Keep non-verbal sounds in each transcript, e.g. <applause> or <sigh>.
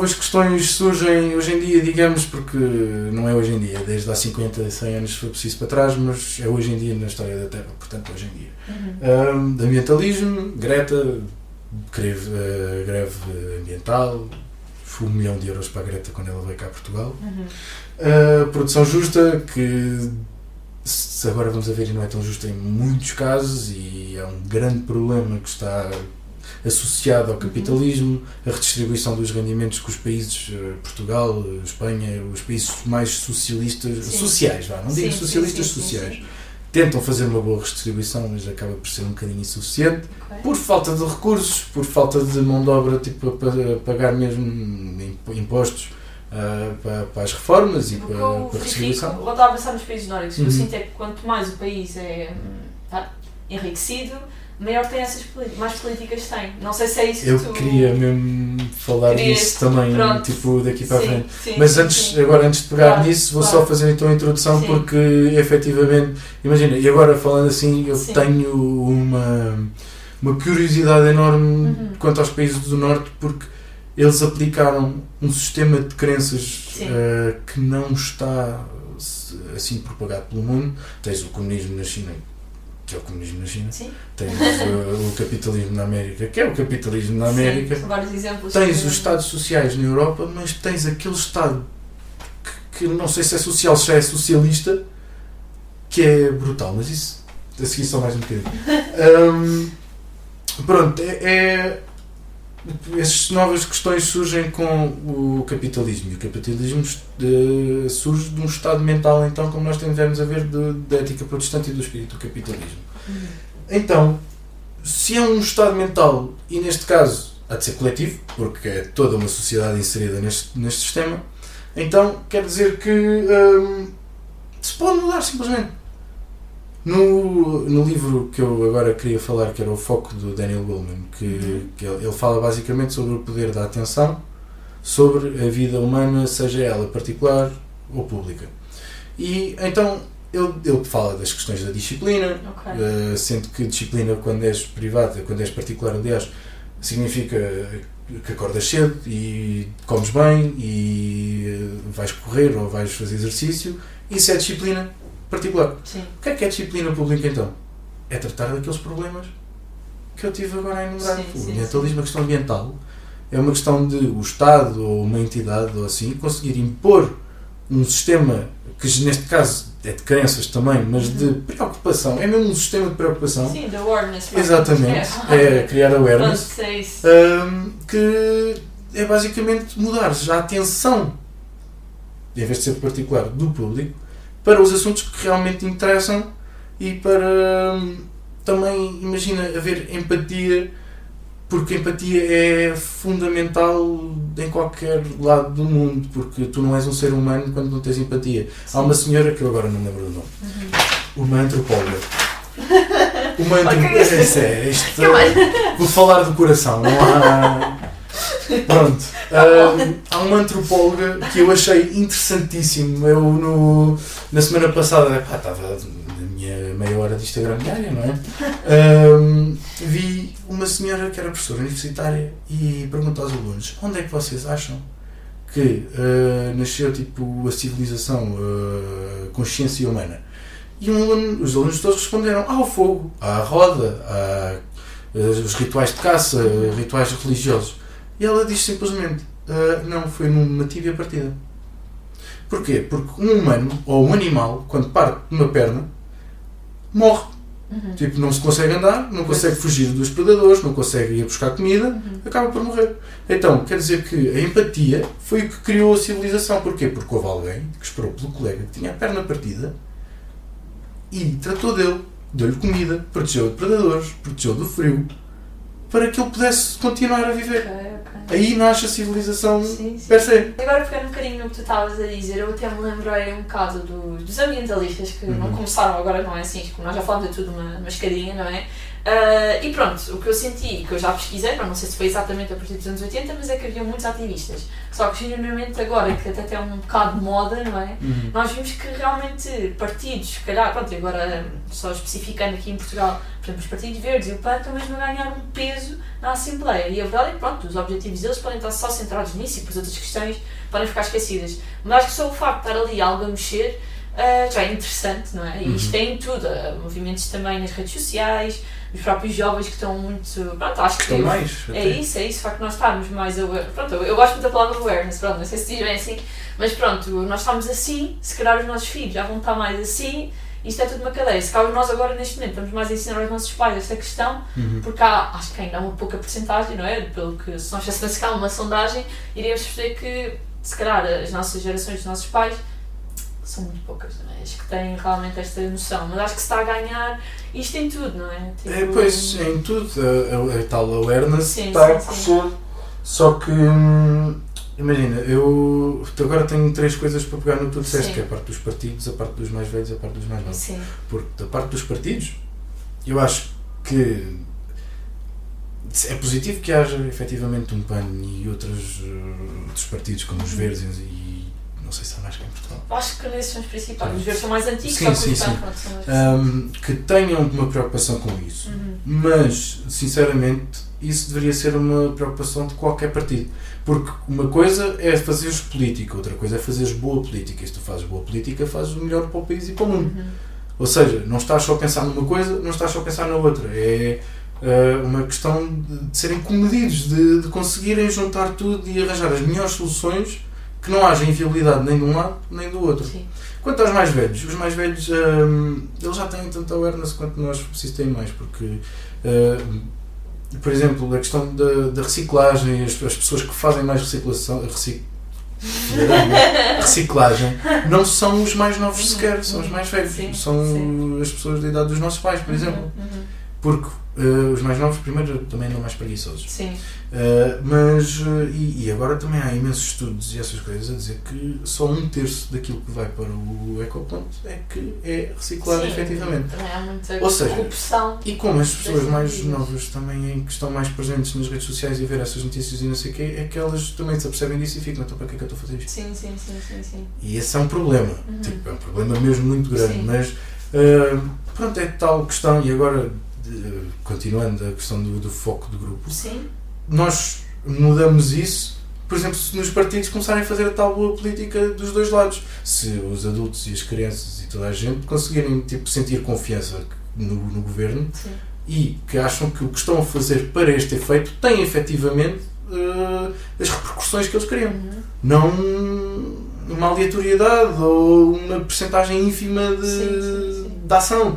novas questões surgem hoje em dia, digamos, porque não é hoje em dia, desde há 50, 100 anos for preciso para trás, mas é hoje em dia na história da Terra, portanto, hoje em dia. Uhum. Um, ambientalismo, Greta, greve, uh, greve ambiental, foi um milhão de euros para a Greta quando ela veio cá a Portugal. Uhum. Uh, produção justa, que se agora vamos a ver e não é tão justa em muitos casos, e é um grande problema que está associado ao capitalismo, a redistribuição dos rendimentos que os países, eh, Portugal, eh, Espanha, os países mais socialistas, Sim. sociais, vá, não digo Sim, socialistas, sim, sociais, tentam fazer uma boa redistribuição, mas acaba por ser um bocadinho insuficiente, Ok. por falta de recursos, por falta de mão de obra tipo, para pagar mesmo imp- impostos ah, para, para as reformas e Porque para, para a redistribuição. estava a pensar nos países nórdicos, o que Uhum. eu sinto é que quanto mais o país é tá, enriquecido, maior tem essas políticas, mais políticas tem. Não sei se é isso Eu que tu... queria mesmo falar Querias- disso também, pronto. tipo, daqui para a Sim, frente. sim, Mas antes, sim. agora antes de pegar Claro, nisso, vou claro. só fazer então a introdução porque efetivamente, imagina, e agora falando assim, eu tenho uma, uma curiosidade enorme Uhum. quanto aos países do Norte porque eles aplicaram um sistema de crenças eh, que não está assim propagado pelo mundo. Tens o comunismo na China, que é o comunismo na China, Sim, tens eh, o capitalismo na América, que é o capitalismo na América. Sim, vários exemplos. Tens os Estados sociais na Europa, mas tens aquele Estado que, que não sei se é social, se é socialista, que é brutal, mas isso a seguir só mais um bocadinho. <laughs> Hum, pronto, é, é- essas novas questões surgem com o capitalismo e o capitalismo eh, surge de um estado mental, então, como nós tivemos a ver, de- da ética protestante e do espírito do capitalismo. Uhum. Então, se é um estado mental, e neste caso há de ser coletivo, porque é toda uma sociedade inserida neste, neste sistema, então quer dizer que hum, se pode mudar simplesmente. No, no livro que eu agora queria falar, que era o foco do Daniel Goleman, que, que ele, fala basicamente sobre o poder da atenção sobre a vida humana, seja ela particular ou pública. E então ele, ele fala das questões da disciplina, Ok. Uh, sendo que disciplina quando és privada, quando és particular, aliás, significa que acordas cedo e comes bem e vais correr ou vais fazer exercício. Isso é disciplina particular. Sim. O que é que é disciplina pública então? É tratar daqueles problemas que eu tive agora a enumerar. Sim, o sim, ambientalismo, a questão ambiental, é uma questão de o Estado ou uma entidade ou assim conseguir impor um sistema que neste caso é de crenças também, mas de Uhum. preocupação. É mesmo um sistema de preocupação. Sim, the awareness. Exatamente. É. <laughs> É criar awareness. É hum, que é basicamente mudar já a atenção, em vez de ser particular, do público, para os assuntos que realmente interessam e para hum, também, imagina, haver empatia, porque empatia é fundamental em qualquer lado do mundo, porque tu não és um ser humano quando não tens empatia. Há uma senhora que eu agora não me lembro do nome, Uhum. uma antropóloga. Uma <laughs> antropóloga. Isso é, isto, Que mais? vou falar do coração, não há. <laughs> Pronto. <laughs> Hum, há uma antropóloga que eu achei interessantíssimo. Eu no, na semana passada, pá, estava na minha meia hora de Instagram diária, não é? Vi uma senhora que era professora universitária e perguntou aos alunos onde é que vocês acham que uh, nasceu tipo a civilização, uh, consciência humana? E um aluno- os alunos todos responderam: ao fogo, à roda, a, os rituais de caça, rituais religiosos. E ela diz simplesmente: "Ah, não, foi numa tíbia partida. Porquê? Porque um humano ou um animal, quando parte de uma perna, morre. Uhum. Tipo, não se consegue andar, não consegue fugir dos predadores, não consegue ir buscar comida, Uhum. acaba por morrer. Então, quer dizer que a empatia foi o que criou a civilização. Porquê? Porque houve alguém que esperou pelo colega que tinha a perna partida e tratou dele, deu-lhe comida, protegeu de predadores, protegeu do frio, para que ele pudesse continuar a viver. Ok, ok. Aí nasce a civilização Sim, sim. per se. Agora, pegando um bocadinho no que tu estavas a dizer, eu até me lembrei um caso dos, dos ambientalistas que não Uhum. começaram agora, não é assim, como nós já falámos, é tudo uma, uma escadinha, não é? Uh, e pronto, o que eu senti, que eu já pesquisei, não sei se foi exatamente a partir dos anos 80, mas é que havia muitos ativistas. Só que genuinamente agora, que até tem um bocado de moda, não é? Uhum. Nós vimos que realmente partidos, se calhar, pronto, agora só especificando aqui em Portugal, por exemplo, os partidos verdes e o PAN estão mesmo a ganhar um peso na Assembleia. E a verdade é que, pronto, os objetivos deles podem estar só centrados nisso e depois outras questões podem ficar esquecidas. Mas acho que só o facto de estar ali algo a mexer uh, já é interessante, não é? E isto tem tudo, uh, movimentos também nas redes sociais, os próprios jovens que estão muito. Pronto, acho que. Estão mais. É até. isso, é isso, o facto de nós estarmos mais aware. Pronto, eu eu gosto muito da palavra awareness, pronto, não sei se dizem assim, mas pronto, nós estamos assim, se calhar os nossos filhos já vão estar mais assim, isto é tudo uma cadeia. Se calhar nós agora neste momento estamos mais a ensinar aos nossos pais esta questão, Uhum. porque há, acho que ainda há uma pouca porcentagem, não é? Pelo que se nós fizéssemos cá uma sondagem, iríamos perceber que se calhar as nossas gerações, os nossos pais, são muito poucas, não é? Acho que têm realmente esta noção, mas acho que se está a ganhar isto em tudo, não é? Tipo, É, pois, em tudo, a, a, a tal awareness Sim, está a sim, crescer. Só que, hum, imagina, eu agora tenho três coisas para pegar no que tu disseste, que é a parte dos partidos, a parte dos mais velhos e a parte dos mais novos. Sim, Porque da parte dos partidos, eu acho que é positivo que haja efetivamente um PAN e outros, eh, outros partidos como Uhum. os Verdes e não sei se há mais que em Portugal. acho que esses são os principais. Os verdes são mais antigos, Sim, sim, sim. Hum, que tenham uma preocupação com isso. Uhum. Mas, sinceramente, isso deveria ser uma preocupação de qualquer partido. Porque uma coisa é fazeres política, outra coisa é fazeres boa política. E se tu fazes boa política, fazes o melhor para o país e para o mundo. Uhum. Ou seja, não estás só a pensar numa coisa, não estás só a pensar na outra. É eh, uma questão de, de serem comedidos, de, de conseguirem juntar tudo e arranjar as melhores soluções que não haja inviabilidade nem de um lado nem do outro. Sim. Quanto aos mais velhos, os mais velhos hum, eles já têm tanta awareness quanto nós precisamos ter mais, porque, hum, por exemplo, a questão da, da reciclagem, as, as pessoas que fazem mais reciclação, recic- <laughs> reciclagem não são os mais novos sequer, são os mais velhos, Sim, são sim. as pessoas da idade dos nossos pais, por exemplo, Uhum, uhum. Porque uh, os mais novos, primeiro, também andam mais preguiçosos. Sim, Uh, mas, uh, e, e agora também há imensos estudos e essas coisas a dizer que só um terço daquilo que vai para o ecoponto é que é reciclado Sim, efetivamente. Também há muita Ou seja, corrupção. E como as pessoas mais novas também que estão mais presentes nas redes sociais e ver essas notícias e não sei o quê, é que elas também se apercebem disso e ficam, então para que é que eu estou a fazer isto? Sim, sim, sim, sim, sim. E esse é um problema, Uhum. tipo, é um problema mesmo muito grande, Sim. mas pronto, é tal questão, e agora de- continuando a questão do, do foco do grupo, Sim, nós mudamos isso, por exemplo, se nos partidos começarem a fazer a tal boa política dos dois lados. Se os adultos e as crianças e toda a gente conseguirem tipo, sentir confiança no, no governo sim. e que acham que o que estão a fazer para este efeito tem efetivamente eh, as repercussões que eles queriam. Uhum. Não uma aleatoriedade ou uma percentagem ínfima de, Sim, sim, sim. de ação.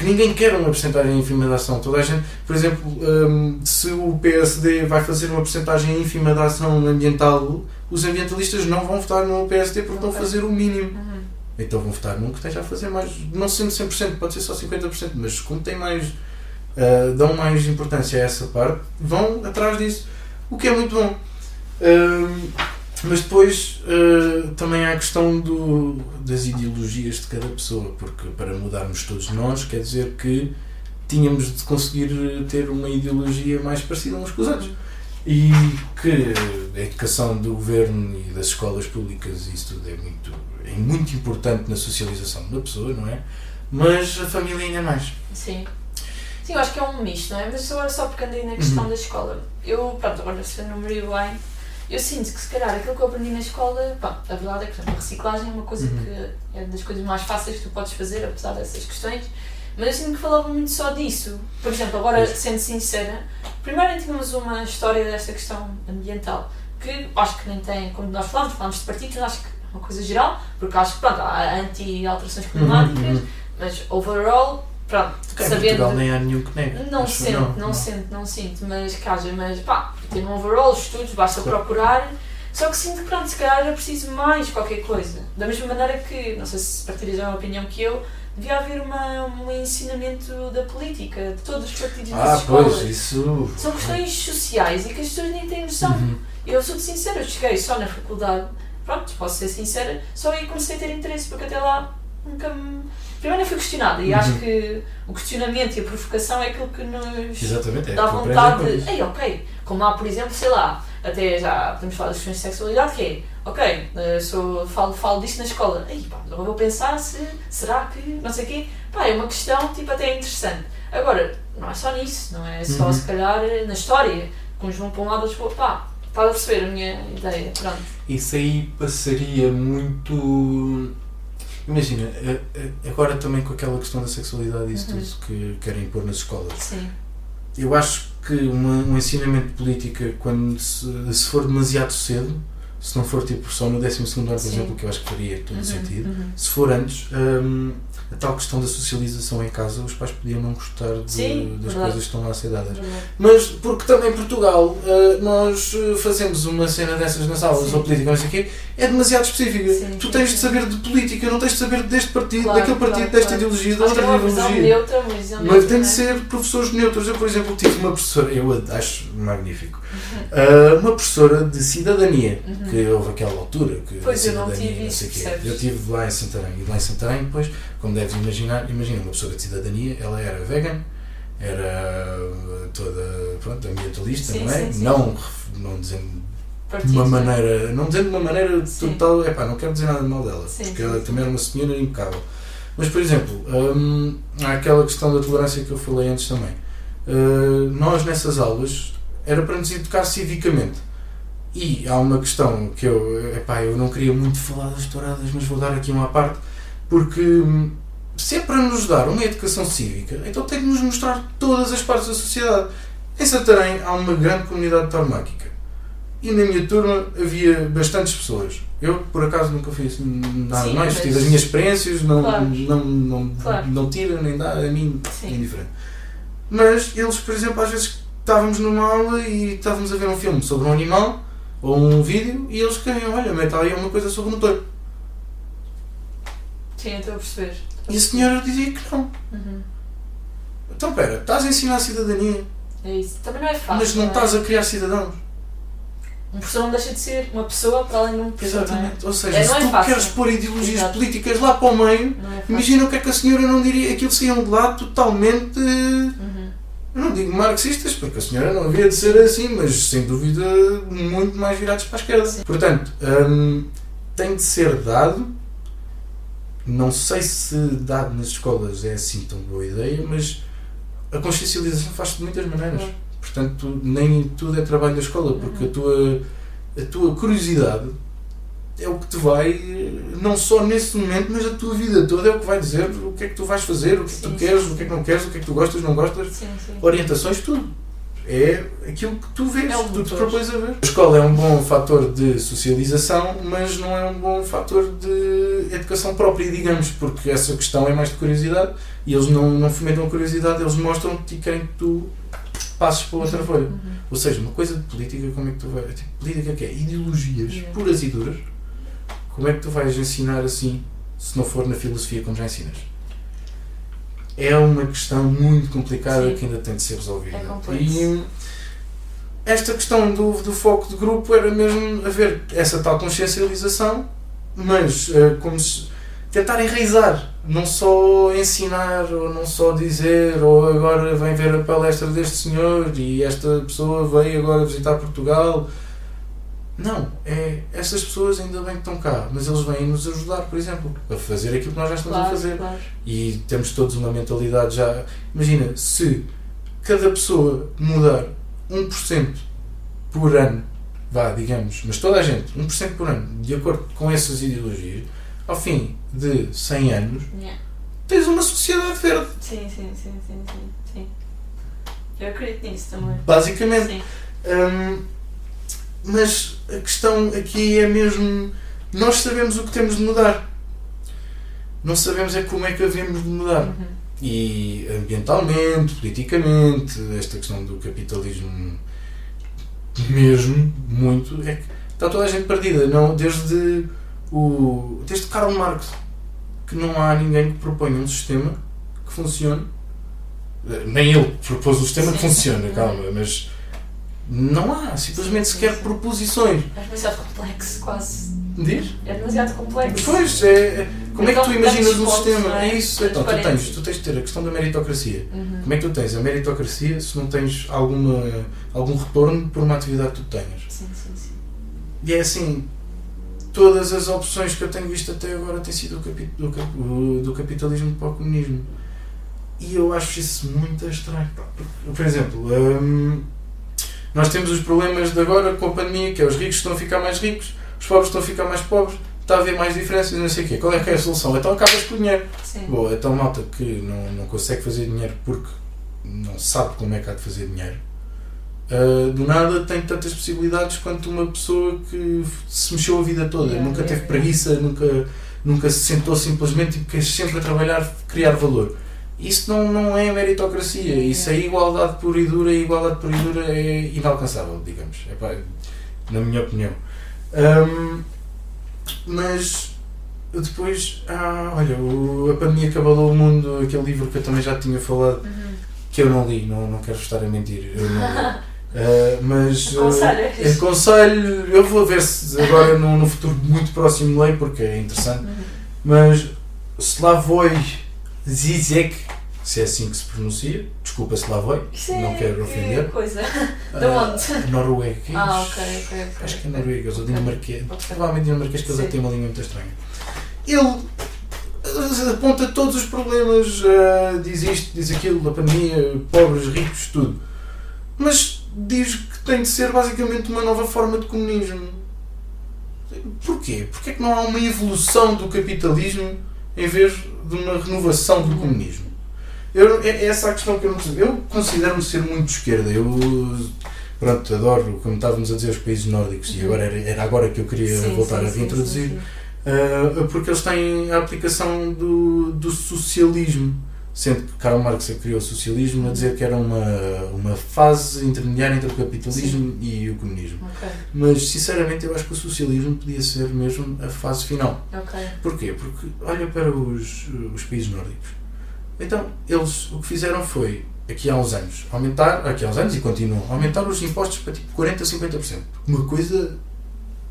Que ninguém quer uma percentagem ínfima de ação. Toda a gente, por exemplo, hum, se o PSD vai fazer uma percentagem ínfima de ação ambiental, os ambientalistas não vão votar no PSD porque Ok. fazer o mínimo. Uhum. Então vão votar num que esteja a fazer mais, não sendo 100%, pode ser só 50%, mas como tem mais, ah, dão mais importância a essa parte, vão atrás disso, o que é muito bom. Ahm, mas depois ah, também há a questão do, das ideologias de cada pessoa, porque para mudarmos todos nós quer dizer que tínhamos de conseguir ter uma ideologia mais parecida uns com os outros. E que a educação do governo e das escolas públicas, isso tudo é muito, é muito importante na socialização da pessoa, não é? Mas a família ainda mais. Sim. Sim, eu acho que é um misto, não é? Mas agora só porque andei na questão Uhum. da escola. Eu, pronto, agora se eu não me bem, eu sinto que se calhar aquilo que eu aprendi na escola, pá, a verdade é que exemplo, a reciclagem é uma coisa Uhum. que é das coisas mais fáceis que tu podes fazer, apesar dessas questões. Mas eu sinto que falava muito só disso. Por exemplo, agora, sendo sincera, primeiro tínhamos uma história desta questão ambiental, que acho que nem tem, como nós falamos, falamos de partidos, acho que é uma coisa geral, porque acho que pronto, há anti-alterações climáticas, Uhum, uhum. mas overall, pronto, Cá sabendo. Portugal nem há nenhum que negue. Não Acho que sinto, não, sinto, não sinto, mas haja, mas pá, tem um overall, estudos, basta Claro. procurar. Só que sinto que pronto, se calhar era preciso mais qualquer coisa. Da mesma maneira que, não sei se partilhas a mesma opinião que eu, devia haver uma, um ensinamento da política, de todos os partidos Ah, escolas. pois, isso. São questões sociais e que as pessoas nem têm noção. Uhum. Eu sou sincera, eu cheguei só na faculdade, pronto, posso ser sincera, só aí comecei a ter interesse, porque até lá nunca me. Primeiro não foi questionada e Uhum. acho que o questionamento e a provocação é aquilo que nos Exatamente, é. dá vontade coisas. de. Ei, ok. Como há, por exemplo, sei lá, até já podemos falar das questões de sexualidade, que é, ok, eh, sou, falo, falo disto na escola. Ei, pá, agora vou pensar se será que não sei o quê. Pá, é uma questão tipo até interessante. Agora, não é só nisso, não é só Uhum. se calhar na história, que uns vão para um lado, outros para outro. Pá, estás a perceber a minha ideia, pronto. Isso aí passaria muito. Imagina, agora também com aquela questão da sexualidade e isso Uhum. tudo que querem pôr nas escolas. Sim. Eu acho que uma- um ensinamento de política, quando se, se for demasiado cedo, se não for tipo só no 12 ano, por exemplo, que eu acho que faria todo o Uhum, sentido, uhum. se for antes, hum, a tal questão da socialização em casa, os pais podiam não gostar de- Sim, das verdade. coisas que estão lá a ser dadas. Verdade. Mas porque também em Portugal eh, nós eh, fazemos uma cena dessas nas aulas ou política, não sei o quê, é demasiado específica. Sim, tu tens sim. de saber de política, não tens de saber deste partido, Claro, daquele partido, claro, desta claro. ideologia, da é outra visão ideologia. neutra, Mas neutra. tem de é? ser professores neutros. Eu, por exemplo, tive uma professora, eu acho magnífico, eh, uma professora de cidadania, Uhum. que houve aquela altura que Pois, eu não tive não sei isso, quê. Eu estive lá em Santarém, e lá em Santarém, depois, como deves imaginar, imagina uma pessoa de cidadania, ela era vegan, era eh, toda, pronto, ambientalista, Sim, não é? sim, sim. Não, não dizendo de Partidos, uma é? maneira, não dizendo de uma maneira total, epá, não quero dizer nada mal dela, porque ela também era uma senhora impecável. Mas, por exemplo, hum, há aquela questão da tolerância que eu falei antes também. Uh, nós, nessas aulas, era para nos educar civicamente. E há uma questão que eu, epá, eu não queria muito falar das touradas, mas vou dar aqui uma à parte, porque hum, se é para nos dar uma educação cívica, então tem que nos mostrar todas as partes da sociedade. Em Santarém há uma grande comunidade taumáquica. E na minha turma havia bastantes pessoas. Eu, por acaso, nunca fiz nada Sim, mais. Tive as minhas experiências, não, Claro. não, não, Claro. não tira nem dá, a mim é Sim. indiferente. Mas eles, por exemplo, às vezes estávamos numa aula e estávamos a ver um filme sobre um animal ou um vídeo e eles queriam, olha, mete aí uma coisa sobre o motor. Sim, estou a perceber. E a senhora dizia que não. Uhum. Então, pera, estás a ensinar a cidadania, É isso. Também não é fácil. mas não é? estás a criar cidadãos. Um professor não deixa de ser uma pessoa para além de um professor. Exatamente. Ou seja, É, se não é tu fácil. queres pôr ideologias Exato. políticas lá para o meio, Não é, não é imagina o que é que a senhora não diria. Aquilo seria um lado totalmente. Uhum. Não digo marxistas, porque a senhora não havia de ser assim, mas sem dúvida muito mais virados para a esquerda. Sim. Portanto, hum, tem de ser dado. Não sei se dado nas escolas é assim tão boa ideia, mas a consciencialização faz-se de muitas maneiras. Portanto, nem tudo é trabalho da escola, porque Uhum. a, tua, a tua curiosidade é o que te vai, não só nesse momento, mas a tua vida toda é o que vai dizer o que é que tu vais fazer, o que é que tu queres, o que é que não queres, o que é que tu gostas, não gostas, Sim, sim. orientações, tudo. É aquilo que tu vês, É que tu te propões a ver. A escola é um bom fator de socialização, mas não é um bom fator de educação própria, digamos, porque essa questão é mais de curiosidade e eles não, não fomentam a curiosidade, eles mostram-te e querem que tu passes para outra folha. Uhum. Ou seja, uma coisa de política, como é que tu vais. Tipo, política que é ideologias Yeah. puras e duras. Como é que tu vais ensinar assim, se não for na filosofia como já ensinas? É uma questão muito complicada Sim. que ainda tem de ser resolvida. É complexo. e esta questão do, do foco de grupo era mesmo haver essa tal consciencialização, mas eh, como se tentar enraizar, não só ensinar, ou não só dizer, ou agora vem ver a palestra deste senhor e esta pessoa veio agora visitar Portugal. Não, é essas pessoas ainda bem que estão cá, mas eles vêm nos ajudar, por exemplo, a fazer aquilo que nós já estamos a Claro, fazer. claro. E temos todos uma mentalidade já. Imagina, se cada pessoa mudar 1% por ano, vá, digamos, mas toda a gente, 1% por ano, de acordo com essas ideologias, ao fim de 100 anos, Yeah. tens uma sociedade verde. Sim, sim, sim, sim, sim, sim. Eu acredito nisso também. Basicamente. Sim. Hum, mas a questão aqui é mesmo. Nós sabemos o que temos de mudar. Não sabemos é como é que havemos de mudar. Uhum. E ambientalmente, politicamente, esta questão do capitalismo mesmo, muito, é que está toda a gente perdida. Não, desde, o, desde Karl Marx, que não há ninguém que proponha um sistema que funcione. Nem ele propôs o sistema que Sim. funcione, Uhum. calma, mas não há simplesmente Sim, sequer sim. proposições. É demasiado complexo, quase. Diz? É demasiado complexo. Pois, é, é- como é que Então, tu imaginas tantos um sistema? é? É isso, então tu tens, tu tens de ter a questão da meritocracia. Uhum. Como é que tu tens a meritocracia se não tens alguma, algum retorno por uma atividade que tu tenhas? Sim, sim, sim. E é assim, todas as opções que eu tenho visto até agora têm sido do, capi- do, do capitalismo para o comunismo. E eu acho isso muito estranho. Por exemplo, hum, nós temos os problemas de agora com a pandemia, que é os ricos estão a ficar mais ricos, os pobres estão a ficar mais pobres, está a haver mais diferenças não sei o quê. Qual é que é a solução? Então acabas com o dinheiro. Sim. Boa, então malta que não, não consegue fazer dinheiro porque não sabe como é que há de fazer dinheiro, ah, do nada tem tantas possibilidades quanto uma pessoa que se mexeu a vida toda, nunca teve preguiça, nunca, nunca se sentou simplesmente e quer sempre a trabalhar, criar valor. Isso não, não é meritocracia, isso é igualdade pura e dura e igualdade pura e dura é inalcançável, digamos, Epá, na minha opinião. Ahm, mas depois, ah, olha, o, a pandemia abalou o mundo, aquele livro que eu também já tinha falado, Uhum. que eu não li, não, não quero estar a mentir, eu não li. <laughs> Ah, mas ah, aconselho, eu vou ver se agora no, no futuro muito próximo leio porque é interessante, Uhum. mas Slavoj Zizek, se é assim que se pronuncia, desculpa Slavoj, Isso é não quero que ofender, coisa. <laughs> De Ah, onde? norueguês, Ah, ok, ok, ok. acho que é norueguês ou dinamarquês, provavelmente dinamarquês que eles têm uma língua muito estranha. Ele aponta todos os problemas, eh, diz isto, diz aquilo, da pandemia, pobres, ricos, tudo. Mas diz que tem de ser basicamente uma nova forma de comunismo. Porquê? Porquê é que não há uma evolução do capitalismo em vez de uma renovação do comunismo? Eu, é é essa a questão que eu não percebo. Eu considero-me ser muito de esquerda. Eu, pronto, adoro, como estávamos a dizer, os países nórdicos e agora era, era agora que eu queria Sim, voltar sim, a sim, sim. Uh, porque eles têm a aplicação do, do socialismo. Sendo que Karl Marx criou o socialismo a dizer que era uma, uma fase intermediária entre o capitalismo e o comunismo. Ok, Mas, sinceramente, eu acho que o socialismo podia ser mesmo a fase final. ok. Porquê? Porque olha para os, os países nórdicos. Então, eles o que fizeram foi, aqui há uns anos, aumentar, aqui há uns anos e continuam, aumentar os impostos para tipo 40% a 50%. Uma coisa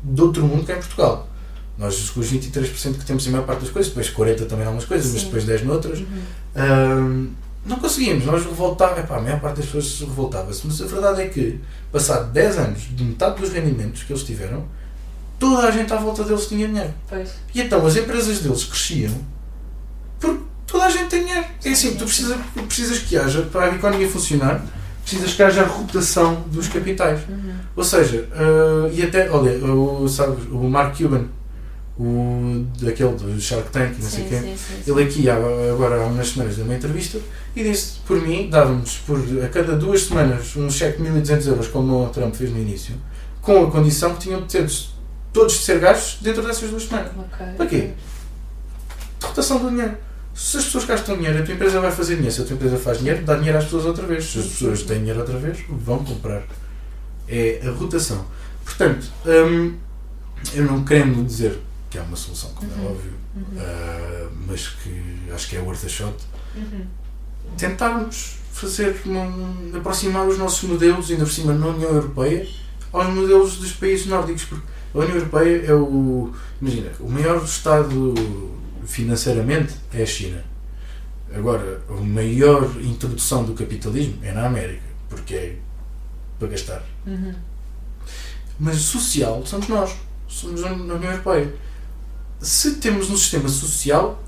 de outro mundo que é em Portugal. Nós com os 23% que temos em maior parte das coisas, depois 40% também em algumas coisas, mas Sim. depois 10% noutras. Uhum. Ahm, não conseguimos, nós revoltávamos, epá, a maior parte das pessoas se revoltava-se, mas a verdade é que, passado 10 anos de metade dos rendimentos que eles tiveram, toda a gente à volta deles tinha dinheiro. Pois. E então as empresas deles cresciam porque toda a gente tem dinheiro. É assim, tu precisas, precisas que haja, para a economia funcionar, precisas que haja a rotação dos capitais. Uhum. Ou seja, ah, e até, olha, o, sabes, o Mark Cuban, o, daquele do Shark Tank, não sei o Sim, quê, sim, sim, sim. ele aqui agora há umas semanas deu uma entrevista e disse, por mim, dava-nos por a cada duas semanas um cheque de 1200 euros, como o Trump fez no início, com a condição que tinham de ter todos de ser gastos dentro dessas duas semanas. Ok. Para quê? Rotação do dinheiro. Se as pessoas gastam dinheiro, a tua empresa vai fazer dinheiro. Se a tua empresa faz dinheiro, dá dinheiro às pessoas outra vez. Se as pessoas têm dinheiro outra vez, vão comprar. É a rotação. Portanto, hum, eu não querendo dizer que há uma solução, como é Uhum. óbvio, Uhum. ah, mas que acho que é worth a shot, Uhum. tentarmos fazer uma, aproximar os nossos modelos, ainda por cima na União Europeia, aos modelos dos países nórdicos, porque a União Europeia é o. Imagina, o maior Estado financeiramente é a China. Agora, a maior introdução do capitalismo é na América, porque é para gastar. Uhum. Mas social somos nós, somos a União Europeia. Se temos um sistema social,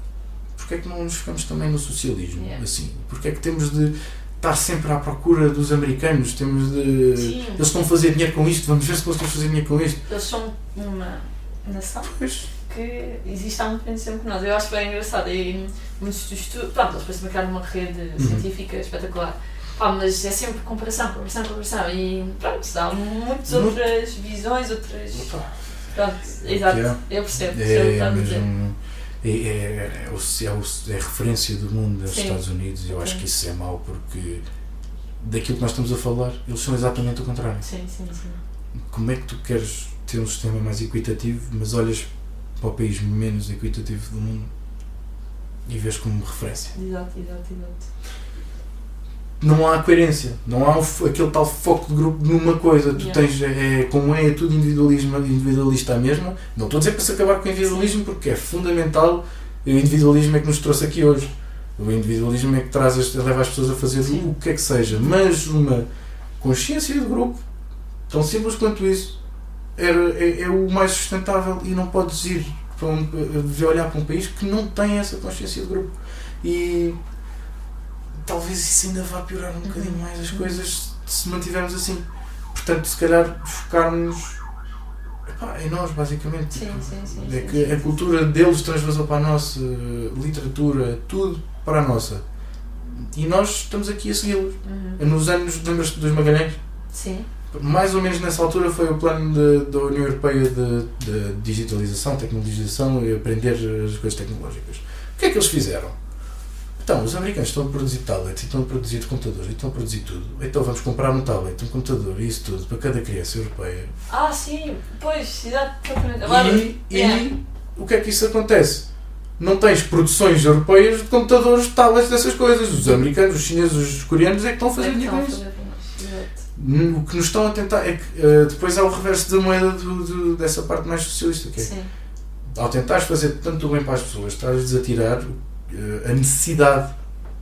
porque é que não nos ficamos também no socialismo? Yeah. Assim, porque é que temos de estar sempre à procura dos americanos? Temos de. Sim. Eles estão a fazer dinheiro com isto, vamos ver se conseguimos fazer dinheiro com isto. Eles são uma nação Pois, que existe há muito menos tempo que nós. Eu acho bem engraçado. E muitos dos estudos. Pronto, eles também criaram uma rede Uhum. científica espetacular. Pá, mas é sempre comparação, comparação, comparação. E pronto, dá muitas outras visões, outras. opa, Pronto, É exato. é. Eu percebo. é, dizer. mesmo. É, é, é, é, é referência do mundo dos. Estados Unidos. Eu acho que isso é mau porque daquilo que nós estamos a falar, eles são exatamente o contrário. Sim, sim, sim. como é que tu queres ter um sistema mais equitativo, mas olhas para o país menos equitativo do mundo e vês como referência? Exato, exato, exato. Não há coerência, não há aquele tal foco de grupo numa coisa. Tu Yeah. tens, é, é- como é, é tudo individualismo, individualista mesmo. Não estou a dizer para se acabar com o individualismo, porque é fundamental. O individualismo é que nos trouxe aqui hoje. O individualismo é que traz as, leva as pessoas a fazer Sim. o que é que seja. Mas uma consciência de grupo, tão simples quanto isso, era, é, é o mais sustentável e não podes ir para um, de olhar para um país que não tem essa consciência de grupo. E talvez isso ainda vá piorar um bocadinho mais as coisas se mantivermos assim. Portanto, se calhar focarmos epá, em nós, basicamente. Sim, sim, sim. É que a cultura deles transvasou para a nossa, literatura, tudo para a nossa. E nós estamos aqui a segui-los. Uhum. Nos anos, lembras-te dos Magalhães? Sim. Mais ou menos nessa altura foi o plano de- da União Europeia de, de digitalização, tecnologização e aprender as coisas tecnológicas. O que é que eles fizeram? Então, os americanos estão a produzir tablets e estão a produzir computadores e estão a produzir tudo. Então vamos comprar um tablet, um computador e isso tudo para cada criança europeia. Ah, sim, pois, exatamente. Agora, E, e yeah. o que é que isso acontece? Não tens produções europeias de computadores, tablets, dessas coisas. Os americanos, os chineses, os coreanos é que estão a fazer é dinheiro isso. O que nos estão a tentar é que eh, depois há o reverso da moeda do- do- dessa parte mais socialista, que é Sim. ao tentares fazer tanto bem para as pessoas, estás-lhes a tirar eh, a necessidade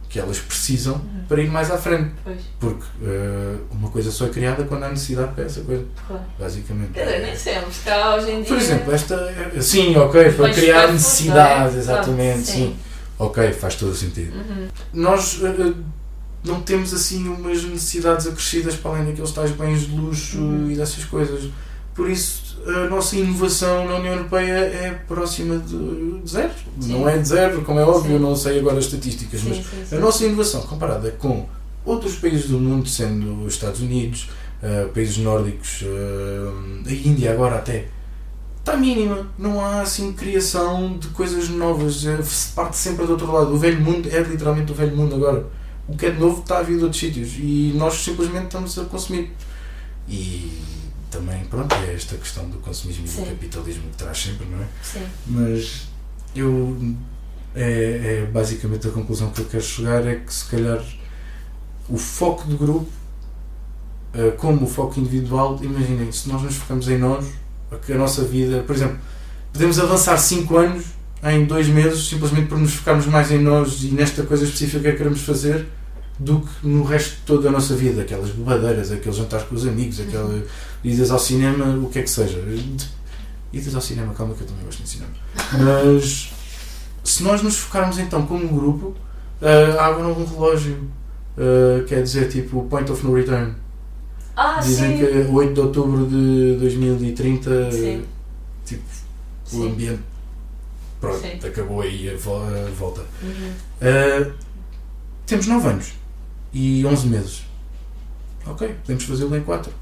que elas precisam Uhum. para ir mais à frente. Pois, Porque eh, uma coisa só é criada quando há necessidade para essa coisa, claro. basicamente. Quer dizer, nem sempre, cá hoje em dia. Por exemplo, esta. é- Sim, ok, para Mas criar necessidade, é? exatamente, Sim. sim. Ok, faz todo o sentido. Uhum. Nós eh, não temos assim umas necessidades acrescidas para além daqueles tais bens de luxo Uhum. e dessas coisas. Por isso, a nossa inovação na União Europeia é próxima de zero. Sim. Não é de zero, como é óbvio, Sim. eu não sei agora as estatísticas, mas Sim, sim. a nossa inovação comparada com outros países do mundo, sendo os Estados Unidos, eh, países nórdicos, eh, a Índia agora até, está mínima. Não há assim criação de coisas novas. se parte sempre do outro lado. O velho mundo é literalmente o velho mundo agora. O que é de novo está a vir de outros sítios e nós simplesmente estamos a consumir. E também, pronto, é esta questão do consumismo e Sim. do capitalismo que traz sempre, não é? Sim. Mas eu é, é basicamente a conclusão que eu quero chegar é que se calhar o foco do grupo eh, como o foco individual, imaginem, se nós nos focamos em nós, a nossa vida, por exemplo, podemos avançar 5 anos em 2 meses simplesmente por nos focarmos mais em nós e nesta coisa específica que queremos fazer do que no resto de toda a nossa vida, aquelas bobadeiras, aqueles jantares com os amigos, aquelas idas ao cinema, o que é que seja. Idas ao cinema, calma que eu também gosto de cinema. Mas se nós nos focarmos então como um grupo, uh, há agora um relógio, uh, quer dizer tipo point of no return. Ah, Dizem sim. que 8 de outubro de 2030 Sim. tipo, o Sim. ambiente pronto, Sim. acabou aí a volta. Uhum. Uh, temos 9 anos e 11 meses. Ok, podemos fazê-lo em 4.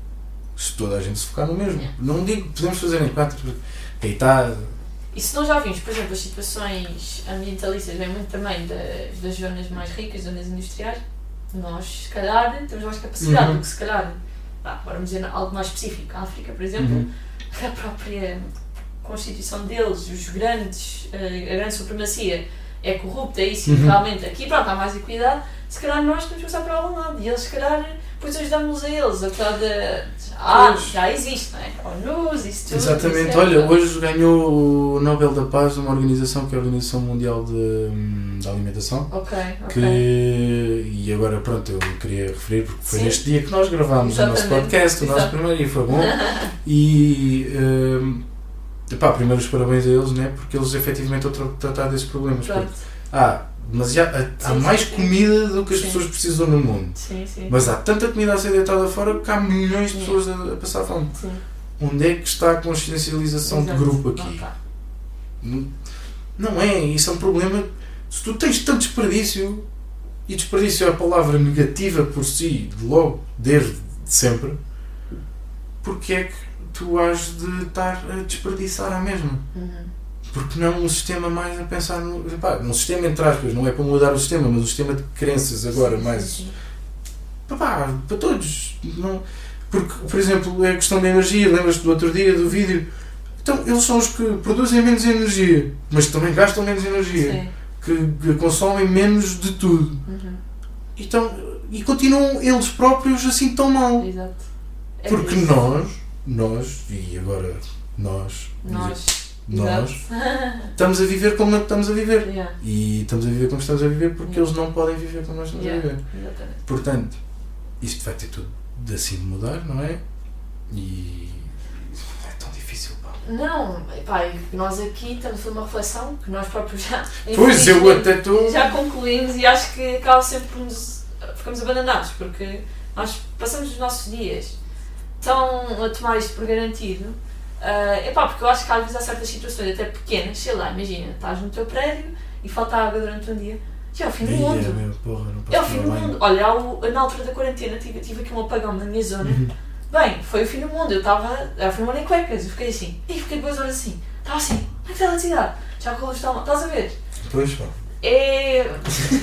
Se toda a gente se focar no mesmo. Yeah. Não digo que podemos fazer em 4, porque está. E se nós já vimos, por exemplo, as situações ambientalistas, vem muito também das, das zonas mais ricas, zonas industriais, nós, se calhar, temos mais capacidade Uhum. do que, se calhar, pá, vamos dizer algo mais específico. A África, por exemplo, Uhum. <laughs> a própria constituição deles, os grandes, eh, a grande supremacia é corrupta, é isso, e Uhum. realmente aqui, pronto, há mais equidade, se calhar nós temos que começar para algum lado, e eles, se calhar, depois ajudamos a eles, apesar de, ah, Pois. já existe, não é? ONUs, isso tudo. Exatamente, isso é- olha, hoje ganhou o Nobel da Paz uma organização que é a Organização Mundial de, hum, da Alimentação. Ok, ok. Que, e agora pronto, eu queria referir porque foi Sim. neste dia que nós gravámos o nosso Exatamente, podcast, o nosso exato. primeiro, e foi bom. <laughs> E hum, epá, primeiro os parabéns a eles, né? porque eles efetivamente estão a tratar desses problemas. Porque há, demasiado, há, há Sim, mais sim, comida do que as Sim. pessoas precisam no mundo. Mas há tanta comida a ser deitada fora que há milhões de pessoas a, a passar fome. Onde é que está a consciencialização de Exato. grupo Não aqui? tá. Não- Não é, isso é um problema. Se tu tens tanto desperdício, e desperdício é a palavra negativa por si, de logo, desde sempre, porque é que tu has de estar a desperdiçar a mesma? Uhum. Porque não um sistema mais a pensar no. Um sistema entre aspas, não é para mudar o sistema, mas o sistema de crenças agora, Sim, mais. sim, para todos. Não, porque, por exemplo, a questão da energia, lembras-te do outro dia do vídeo? Então, eles são os que produzem menos energia, mas também gastam menos energia, Sim. que, que consomem menos de tudo. Uhum. e, tão, e continuam eles próprios assim tão mal. Exato. É Porque isso. nós, nós, e agora nós, Nós. nós <laughs> estamos a viver como estamos a viver. Yeah. E estamos a viver como estamos a viver porque Yeah. eles não podem viver como nós estamos Yeah. a viver. Exatamente. Portanto, isto vai ter tudo de assim de mudar, não é? E é tão difícil, pá. Não, pá, nós aqui estamos a fazer uma reflexão que nós próprios já. Pois, eu até estou. Já concluímos e acho que acaba sempre por nos. ficamos abandonados, porque nós passamos os nossos dias tão a tomar isto por garantido. Uh, epá, porque eu acho que às vezes há certas situações, até pequenas, sei lá, imagina, estás no teu prédio e falta água durante um dia. Já é o fim do mundo. meu, porra, É o fim do mundo. Olha, há o- na altura da quarentena tive, tive aqui um apagão na minha zona. Uhum. Bem, foi o fim do mundo. Eu estava. Eu fui em cuecas. Eu fiquei assim. E fiquei duas horas assim. Estava assim. É que está a eletricidade? Já com a luz está mal. Estás a ver? Pois, pá. É.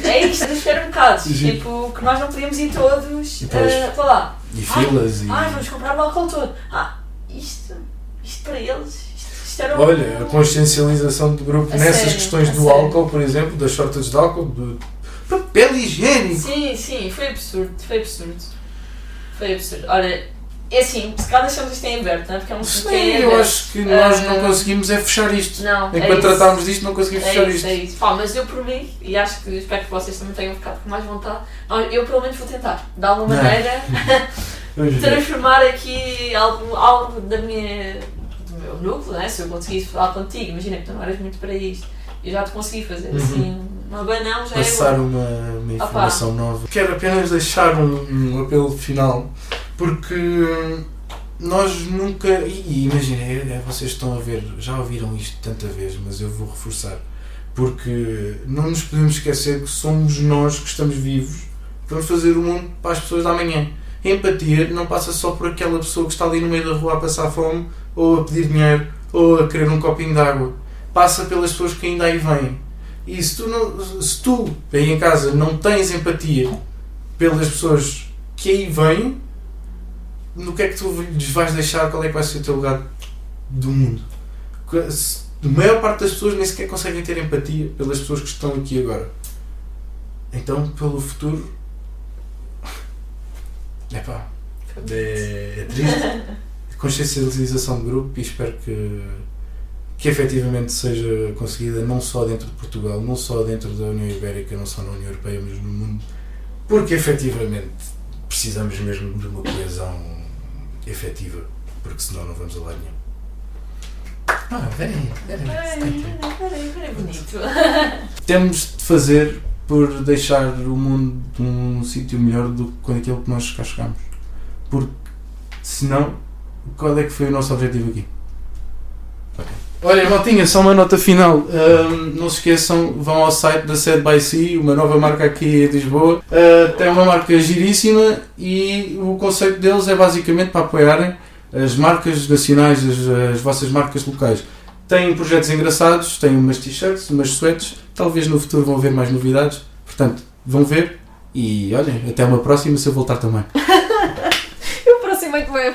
É isto dos supermercados. Sim. Tipo, que nós não podíamos ir todos depois- eh, para lá. E Ai, filas e. Ai, vamos comprar o álcool todo. Ah, isto. Isto para eles. Isto, isto era um- Olha, a consciencialização do grupo A nessas sério, questões do sério. álcool, por exemplo, das shortages de álcool, do papel higiênico. Sim, sim, foi absurdo. Foi absurdo. Foi absurdo. Olha, é assim, se calhar deixamos isto em aberto, não é? Porque é um é Sim, eu acho que nós não Ah, conseguimos é fechar isto. Não, é Enquanto isso. tratarmos disto, não conseguimos fechar É isso, isto. é isso. Pá, mas eu por mim, e acho que espero que vocês também tenham ficado com mais vontade, eu pelo menos vou tentar, de alguma maneira, <laughs> <laughs> transformar aqui algo, algo da minha, do meu núcleo, né? se eu conseguisse falar contigo, imagina que tu não eras muito para isto, eu já te consegui fazer Uhum. assim, uma banão já Passar é uma, uma Opa. informação nova. Quero apenas deixar um, um apelo final, porque nós nunca. E, e é- é, vocês estão a ver, já ouviram isto tanta vez, mas eu vou reforçar. Porque não nos podemos esquecer que somos nós que estamos vivos para fazer o mundo para as pessoas da manhã. Empatia não passa só por aquela pessoa que está ali no meio da rua a passar fome, ou a pedir dinheiro, ou a querer um copinho de água. Passa pelas pessoas que ainda aí vêm. E se tu, não, se tu aí em casa não tens empatia pelas pessoas que aí vêm, no que é que tu lhes vais deixar? Qual é que vai ser o teu lugar do mundo? A maior parte das pessoas nem sequer conseguem ter empatia pelas pessoas que estão aqui agora. Então, pelo futuro. Epá, é, é triste. <laughs> Consciencialização de grupo e espero que, que efetivamente seja conseguida não só dentro de Portugal, não só dentro da União Ibérica, não só na União Europeia, mas no mundo, porque efetivamente precisamos mesmo de uma coesão efetiva, porque senão não vamos a lado nenhum. Ah, thank you. Peraí, peraí, bonito. Temos de fazer por deixar o mundo um sítio melhor do que aquilo que nós cá chegamos. Porque senão, qual é que foi o nosso objetivo aqui? Ok. Olha, Maltinha, só uma nota final. Ahm, não se esqueçam, vão ao site da Sed by Sea, uma nova marca aqui em Lisboa. Ah, tem uma marca giríssima e o conceito deles é basicamente para apoiarem as marcas nacionais, as, as vossas marcas locais. Têm projetos engraçados, têm umas t-shirts, umas sweats, talvez no futuro vão haver mais novidades. Portanto, vão ver e olhem, até uma próxima se eu voltar também. Eu aproximei-te bem a